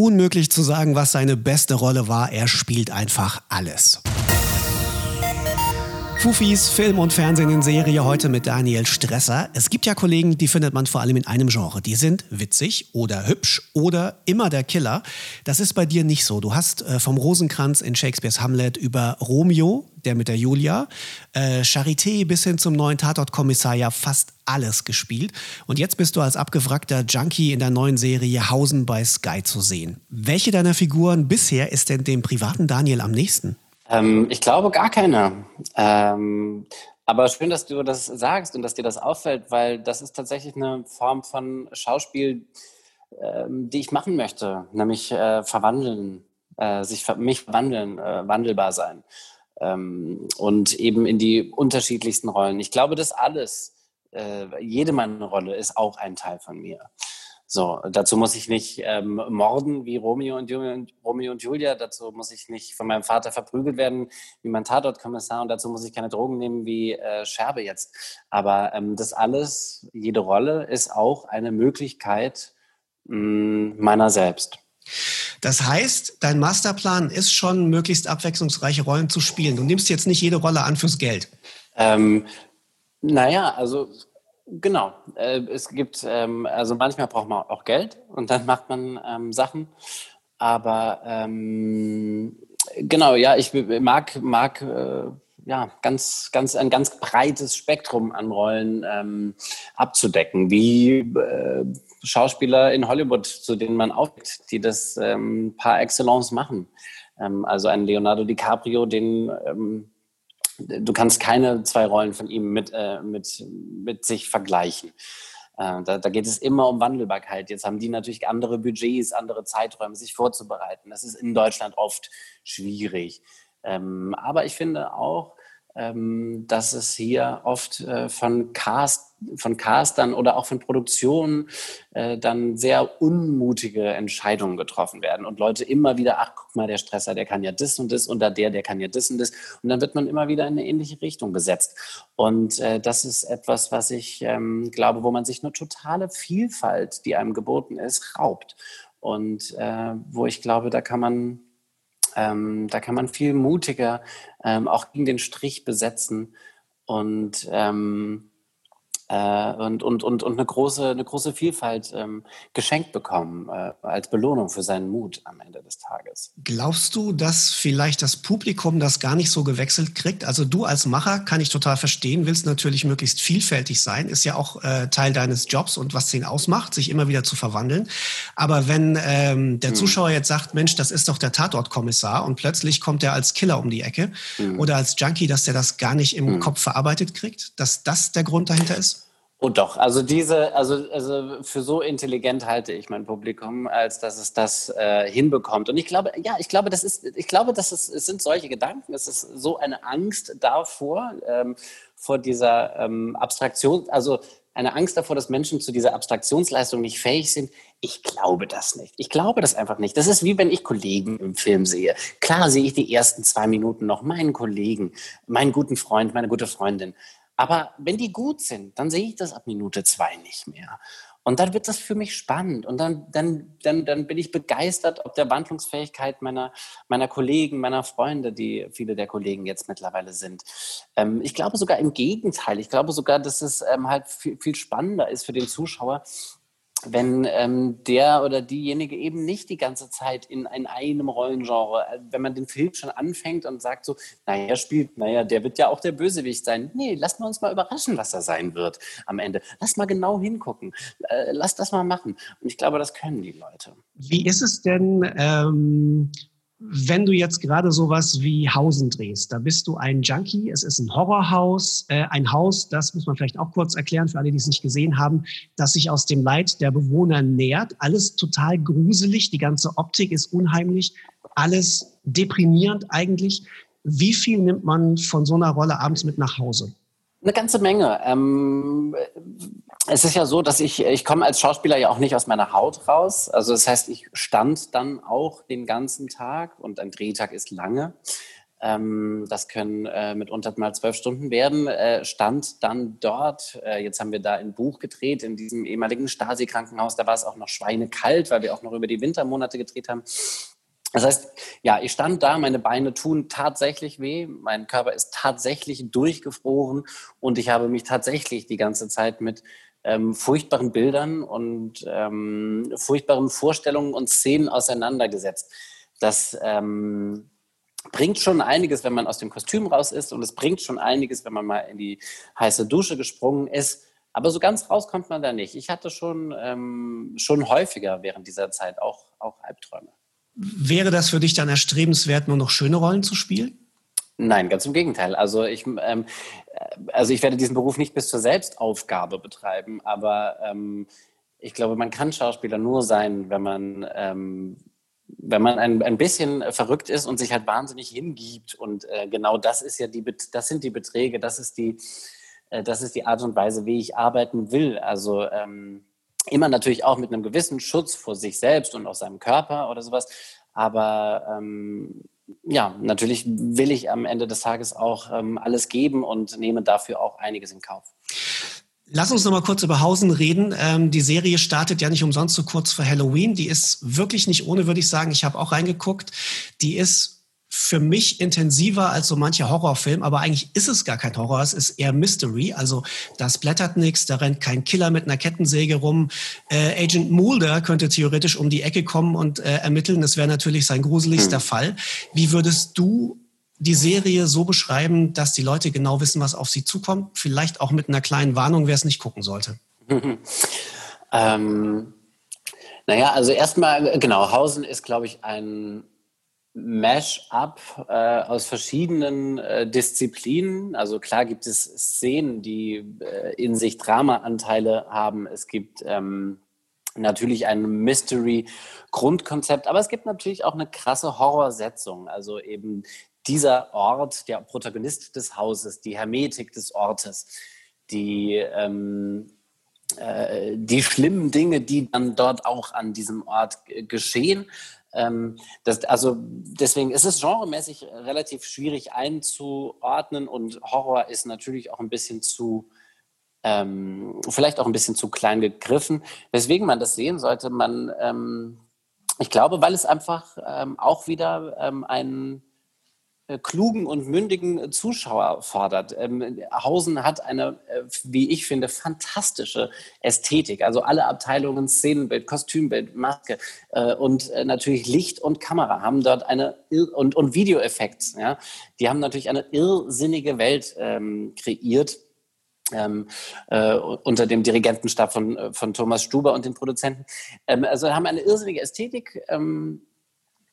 unmöglich zu sagen, was seine beste Rolle war. Er spielt einfach alles. Fufis Film und Fernsehen in Serie heute mit Daniel Stresser. Es gibt ja Kollegen, die findet man vor allem in einem Genre. Die sind witzig oder hübsch oder immer der Killer. Das ist bei dir nicht so. Du hast äh, vom Rosenkranz in Shakespeares Hamlet über Romeo, der mit der Julia, äh, Charité bis hin zum neuen Tatort-Kommissar ja fast alles gespielt. Und jetzt bist du als abgewrackter Junkie in der neuen Serie Hausen bei Sky zu sehen. Welche deiner Figuren bisher ist denn dem privaten Daniel am nächsten? Ähm, ich glaube gar keiner. Ähm, aber schön, dass du das sagst und dass dir das auffällt, weil das ist tatsächlich eine Form von Schauspiel, ähm, die ich machen möchte, nämlich äh, verwandeln, äh, sich mich verwandeln, äh, wandelbar sein ähm, und eben in die unterschiedlichsten Rollen. Ich glaube, das alles, äh, jede meiner Rolle ist auch ein Teil von mir. So, dazu muss ich nicht ähm, morden wie Romeo und, Julia, Romeo und Julia. Dazu muss ich nicht von meinem Vater verprügelt werden wie mein Tatortkommissar. Und dazu muss ich keine Drogen nehmen wie äh, Scherbe jetzt. Aber ähm, das alles, jede Rolle ist auch eine Möglichkeit mh, mm, meiner selbst. Das heißt, dein Masterplan ist schon, möglichst abwechslungsreiche Rollen zu spielen. Du nimmst jetzt nicht jede Rolle an fürs Geld. Ähm, naja, also Genau. Äh, es gibt, ähm, also manchmal braucht man auch Geld und dann macht man ähm, Sachen. Aber ähm, genau, ja, ich mag, mag äh, ja, ganz, ganz, ein ganz breites Spektrum an Rollen abzudecken, wie äh, Schauspieler in Hollywood, zu denen man aufgeht, die das par excellence machen. Also ein Leonardo DiCaprio, den du kannst keine zwei Rollen von ihm mit, äh, mit, mit sich vergleichen. Äh, da, da, geht es immer um Wandelbarkeit. Jetzt haben die natürlich andere Budgets, andere Zeiträume, sich vorzubereiten. Das ist in Deutschland oft schwierig. Ähm, aber ich finde auch, ähm, dass es hier oft äh, von, Cast, von Castern oder auch von Produktionen äh, dann sehr unmutige Entscheidungen getroffen werden und Leute immer wieder, ach guck mal, der Stresser, der kann ja das und das und der, der kann ja das und das und dann wird man immer wieder in eine ähnliche Richtung besetzt. Und äh, das ist etwas, was ich ähm, glaube, wo man sich eine totale Vielfalt, die einem geboten ist, raubt. Und äh, wo ich glaube, da kann man ähm, da kann man viel mutiger ähm, auch gegen den Strich besetzen. Und ähm, äh, und, und, und, und eine, große, eine große Vielfalt ähm, geschenkt bekommen äh, als Belohnung für seinen Mut am Ende des Tages. Glaubst du, dass vielleicht das Publikum das gar nicht so gewechselt kriegt? Also du als Macher kann ich total verstehen, willst natürlich möglichst vielfältig sein, ist ja auch äh, Teil deines Jobs und was den ausmacht, sich immer wieder zu verwandeln. Aber wenn ähm, der hm. Zuschauer jetzt sagt, Mensch, das ist doch der Tatortkommissar und plötzlich kommt er als Killer um die Ecke hm. oder als Junkie, dass der das gar nicht im hm. Kopf verarbeitet kriegt, dass das der Grund dahinter ist? Oh doch, also diese, also, also für so intelligent halte ich mein Publikum, als dass es das äh, hinbekommt. Und ich glaube, ja, ich glaube, das ist, ich glaube, dass es, es sind solche Gedanken, es ist so eine Angst davor, ähm, vor dieser ähm, Abstraktion, also eine Angst davor, dass Menschen zu dieser Abstraktionsleistung nicht fähig sind. Ich glaube das nicht. Ich glaube das einfach nicht. Das ist wie wenn ich Kollegen im Film sehe. Klar sehe ich die ersten zwei Minuten noch meinen Kollegen, meinen guten Freund, meine gute Freundin. Aber wenn die gut sind, dann sehe ich das ab Minute zwei nicht mehr. Und dann wird das für mich spannend. Und dann, dann, dann, dann bin ich begeistert ob der Wandlungsfähigkeit meiner, meiner Kollegen, meiner Freunde, die viele der Kollegen jetzt mittlerweile sind. Ähm, ich glaube sogar im Gegenteil. Ich glaube sogar, dass es ähm, halt viel, viel spannender ist für den Zuschauer, wenn ähm, der oder diejenige eben nicht die ganze Zeit in, in einem Rollengenre, äh, wenn man den Film schon anfängt und sagt so, naja, spielt, naja, der wird ja auch der Bösewicht sein. Nee, lass mal uns mal überraschen, was er sein wird am Ende. Lass mal genau hingucken. Äh, lass das mal machen. Und ich glaube, das können die Leute. Wie ist es denn, ähm, wenn du jetzt gerade sowas wie Hausen drehst, da bist du ein Junkie, es ist ein Horrorhaus, äh, ein Haus, das muss man vielleicht auch kurz erklären für alle, die es nicht gesehen haben, das sich aus dem Leid der Bewohner nährt. Alles total gruselig, die ganze Optik ist unheimlich, alles deprimierend eigentlich. Wie viel nimmt man von so einer Rolle abends mit nach Hause? Eine ganze Menge. Ähm, es ist ja so, dass ich, ich komme als Schauspieler ja auch nicht aus meiner Haut raus. Also das heißt, ich stand dann auch den ganzen Tag und ein Drehtag ist lange. ähm, das können äh, mitunter mal zwölf Stunden werden, äh, stand dann dort. Äh, jetzt haben wir da ein Buch gedreht in diesem ehemaligen Stasi-Krankenhaus. Da war es auch noch schweinekalt, weil wir auch noch über die Wintermonate gedreht haben. Das heißt, ja, ich stand da, meine Beine tun tatsächlich weh, mein Körper ist tatsächlich durchgefroren und ich habe mich tatsächlich die ganze Zeit mit ähm, furchtbaren Bildern und ähm, furchtbaren Vorstellungen und Szenen auseinandergesetzt. Das ähm, bringt schon einiges, wenn man aus dem Kostüm raus ist und es bringt schon einiges, wenn man mal in die heiße Dusche gesprungen ist. Aber so ganz raus kommt man da nicht. Ich hatte schon, ähm, schon häufiger während dieser Zeit auch, auch Albträume. Wäre das für dich dann erstrebenswert, nur noch schöne Rollen zu spielen? Nein, ganz im Gegenteil. Also ich, ähm, also ich werde diesen Beruf nicht bis zur Selbstaufgabe betreiben, aber ähm, ich glaube, man kann Schauspieler nur sein, wenn man, ähm, wenn man ein, ein bisschen verrückt ist und sich halt wahnsinnig hingibt. Und äh, genau das ist ja die, das sind die Beträge, das ist die, äh, das ist die Art und Weise, wie ich arbeiten will. Also ähm, immer natürlich auch mit einem gewissen Schutz vor sich selbst und auch seinem Körper oder sowas. Aber ähm, ja, natürlich will ich am Ende des Tages auch ähm, alles geben und nehme dafür auch einiges in Kauf. Lass uns noch mal kurz über Hausen reden. Ähm, die Serie startet ja nicht umsonst so kurz vor Halloween. Die ist wirklich nicht ohne, würde ich sagen. Ich habe auch reingeguckt. Die ist für mich intensiver als so mancher Horrorfilm, aber eigentlich ist es gar kein Horror, es ist eher Mystery. Also da blättert nichts, da rennt kein Killer mit einer Kettensäge rum. Äh, Agent Mulder könnte theoretisch um die Ecke kommen und äh, ermitteln. Das wäre natürlich sein gruseligster mhm. Fall. Wie würdest du die Serie so beschreiben, dass die Leute genau wissen, was auf sie zukommt? Vielleicht auch mit einer kleinen Warnung, wer es nicht gucken sollte. ähm, naja, also erstmal, genau, Hausen ist, glaube ich, ein Mash-up äh, aus verschiedenen äh, Disziplinen. Also klar gibt es Szenen, die äh, in sich Drama-Anteile haben. Es gibt ähm, natürlich ein Mystery-Grundkonzept, aber es gibt natürlich auch eine krasse Horrorsetzung. Also eben dieser Ort, der Protagonist des Hauses, die Hermetik des Ortes, die ähm, äh, die schlimmen Dinge, die dann dort auch an diesem Ort geschehen, ähm, das, also deswegen ist es genremäßig relativ schwierig einzuordnen und Horror ist natürlich auch ein bisschen zu, ähm, vielleicht auch ein bisschen zu klein gegriffen. Weswegen man das sehen sollte, man, ähm, ich glaube, weil es einfach ähm, auch wieder ähm, ein äh, klugen und mündigen Zuschauer fordert. Ähm, Hausen hat eine, äh, wie ich finde, fantastische Ästhetik. Also alle Abteilungen, Szenenbild, Kostümbild, Maske äh, und natürlich Licht und Kamera haben dort eine und, und Videoeffekte. Ja, die haben natürlich eine irrsinnige Welt ähm, kreiert. Ähm, äh, unter dem Dirigentenstab von, von Thomas Stuber und den Produzenten. Ähm, also haben eine irrsinnige Ästhetik ähm,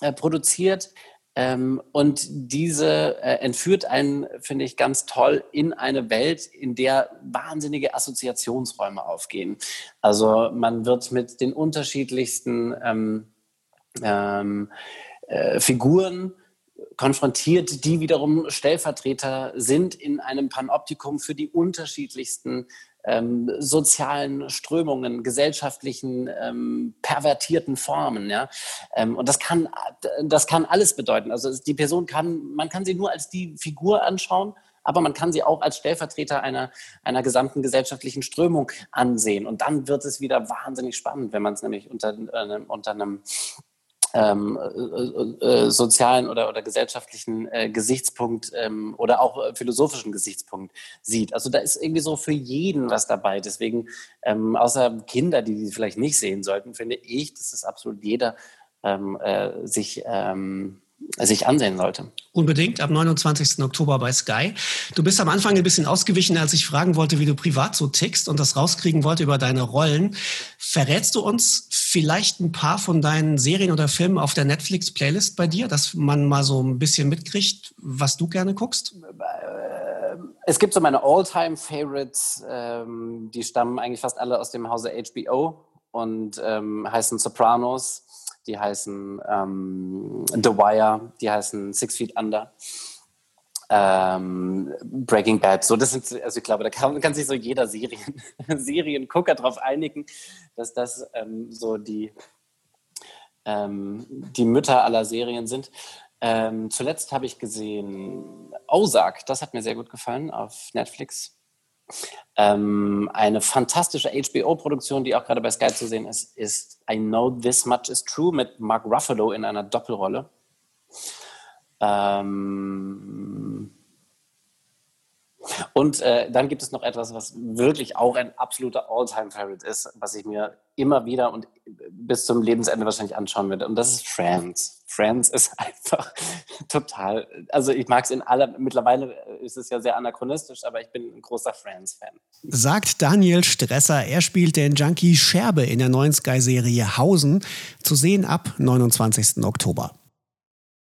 äh, produziert, ähm, und diese äh, entführt einen, finde ich, ganz toll in eine Welt, in der wahnsinnige Assoziationsräume aufgehen. Also man wird mit den unterschiedlichsten ähm, ähm, äh, Figuren konfrontiert, die wiederum Stellvertreter sind in einem Panoptikum für die unterschiedlichsten ähm, sozialen Strömungen, gesellschaftlichen ähm, pervertierten Formen. Ja? Ähm, und das kann, das kann alles bedeuten. Also die Person kann, man kann sie nur als die Figur anschauen, aber man kann sie auch als Stellvertreter einer, einer gesamten gesellschaftlichen Strömung ansehen. Und dann wird es wieder wahnsinnig spannend, wenn man es nämlich unter, äh, unter einem ähm, äh, äh, sozialen oder, oder gesellschaftlichen äh, Gesichtspunkt ähm, oder auch äh, philosophischen Gesichtspunkt sieht. Also da ist irgendwie so für jeden was dabei. Deswegen, ähm, außer Kinder, die die vielleicht nicht sehen sollten, finde ich, dass das absolut jeder ähm, äh, sich ähm, sich ansehen sollte. Unbedingt, ab 29. Oktober bei Sky. Du bist am Anfang ein bisschen ausgewichen, als ich fragen wollte, wie du privat so tickst und das rauskriegen wollte über deine Rollen. Verrätst du uns vielleicht ein paar von deinen Serien oder Filmen auf der Netflix-Playlist bei dir, dass man mal so ein bisschen mitkriegt, was du gerne guckst? Äh, es gibt so meine All-Time-Favorites, ähm, die stammen eigentlich fast alle aus dem Hause HBO und ähm, heißen Sopranos, die heißen ähm, The Wire, die heißen Six Feet Under. Ähm, Breaking Bad, so das sind, also ich glaube, da kann, kann sich so jeder Serien, Seriengucker darauf einigen, dass das ähm, so die, ähm, die Mütter aller Serien sind. Ähm, zuletzt habe ich gesehen Ozark, das hat mir sehr gut gefallen auf Netflix. Ähm, eine fantastische HBO-Produktion, die auch gerade bei Sky zu sehen ist, ist I Know This Much Is True mit Mark Ruffalo in einer Doppelrolle. Ähm, und äh, dann gibt es noch etwas, was wirklich auch ein absoluter All-Time-Favorite ist, was ich mir immer wieder und bis zum Lebensende wahrscheinlich anschauen werde. Und das ist Friends. Friends ist einfach total, also ich mag es in aller, mittlerweile ist es ja sehr anachronistisch, aber ich bin ein großer Friends-Fan. Sagt Daniel Stresser, er spielt den Junkie Scherbe in der neuen Sky-Serie Hausen, zu sehen ab 29. Oktober.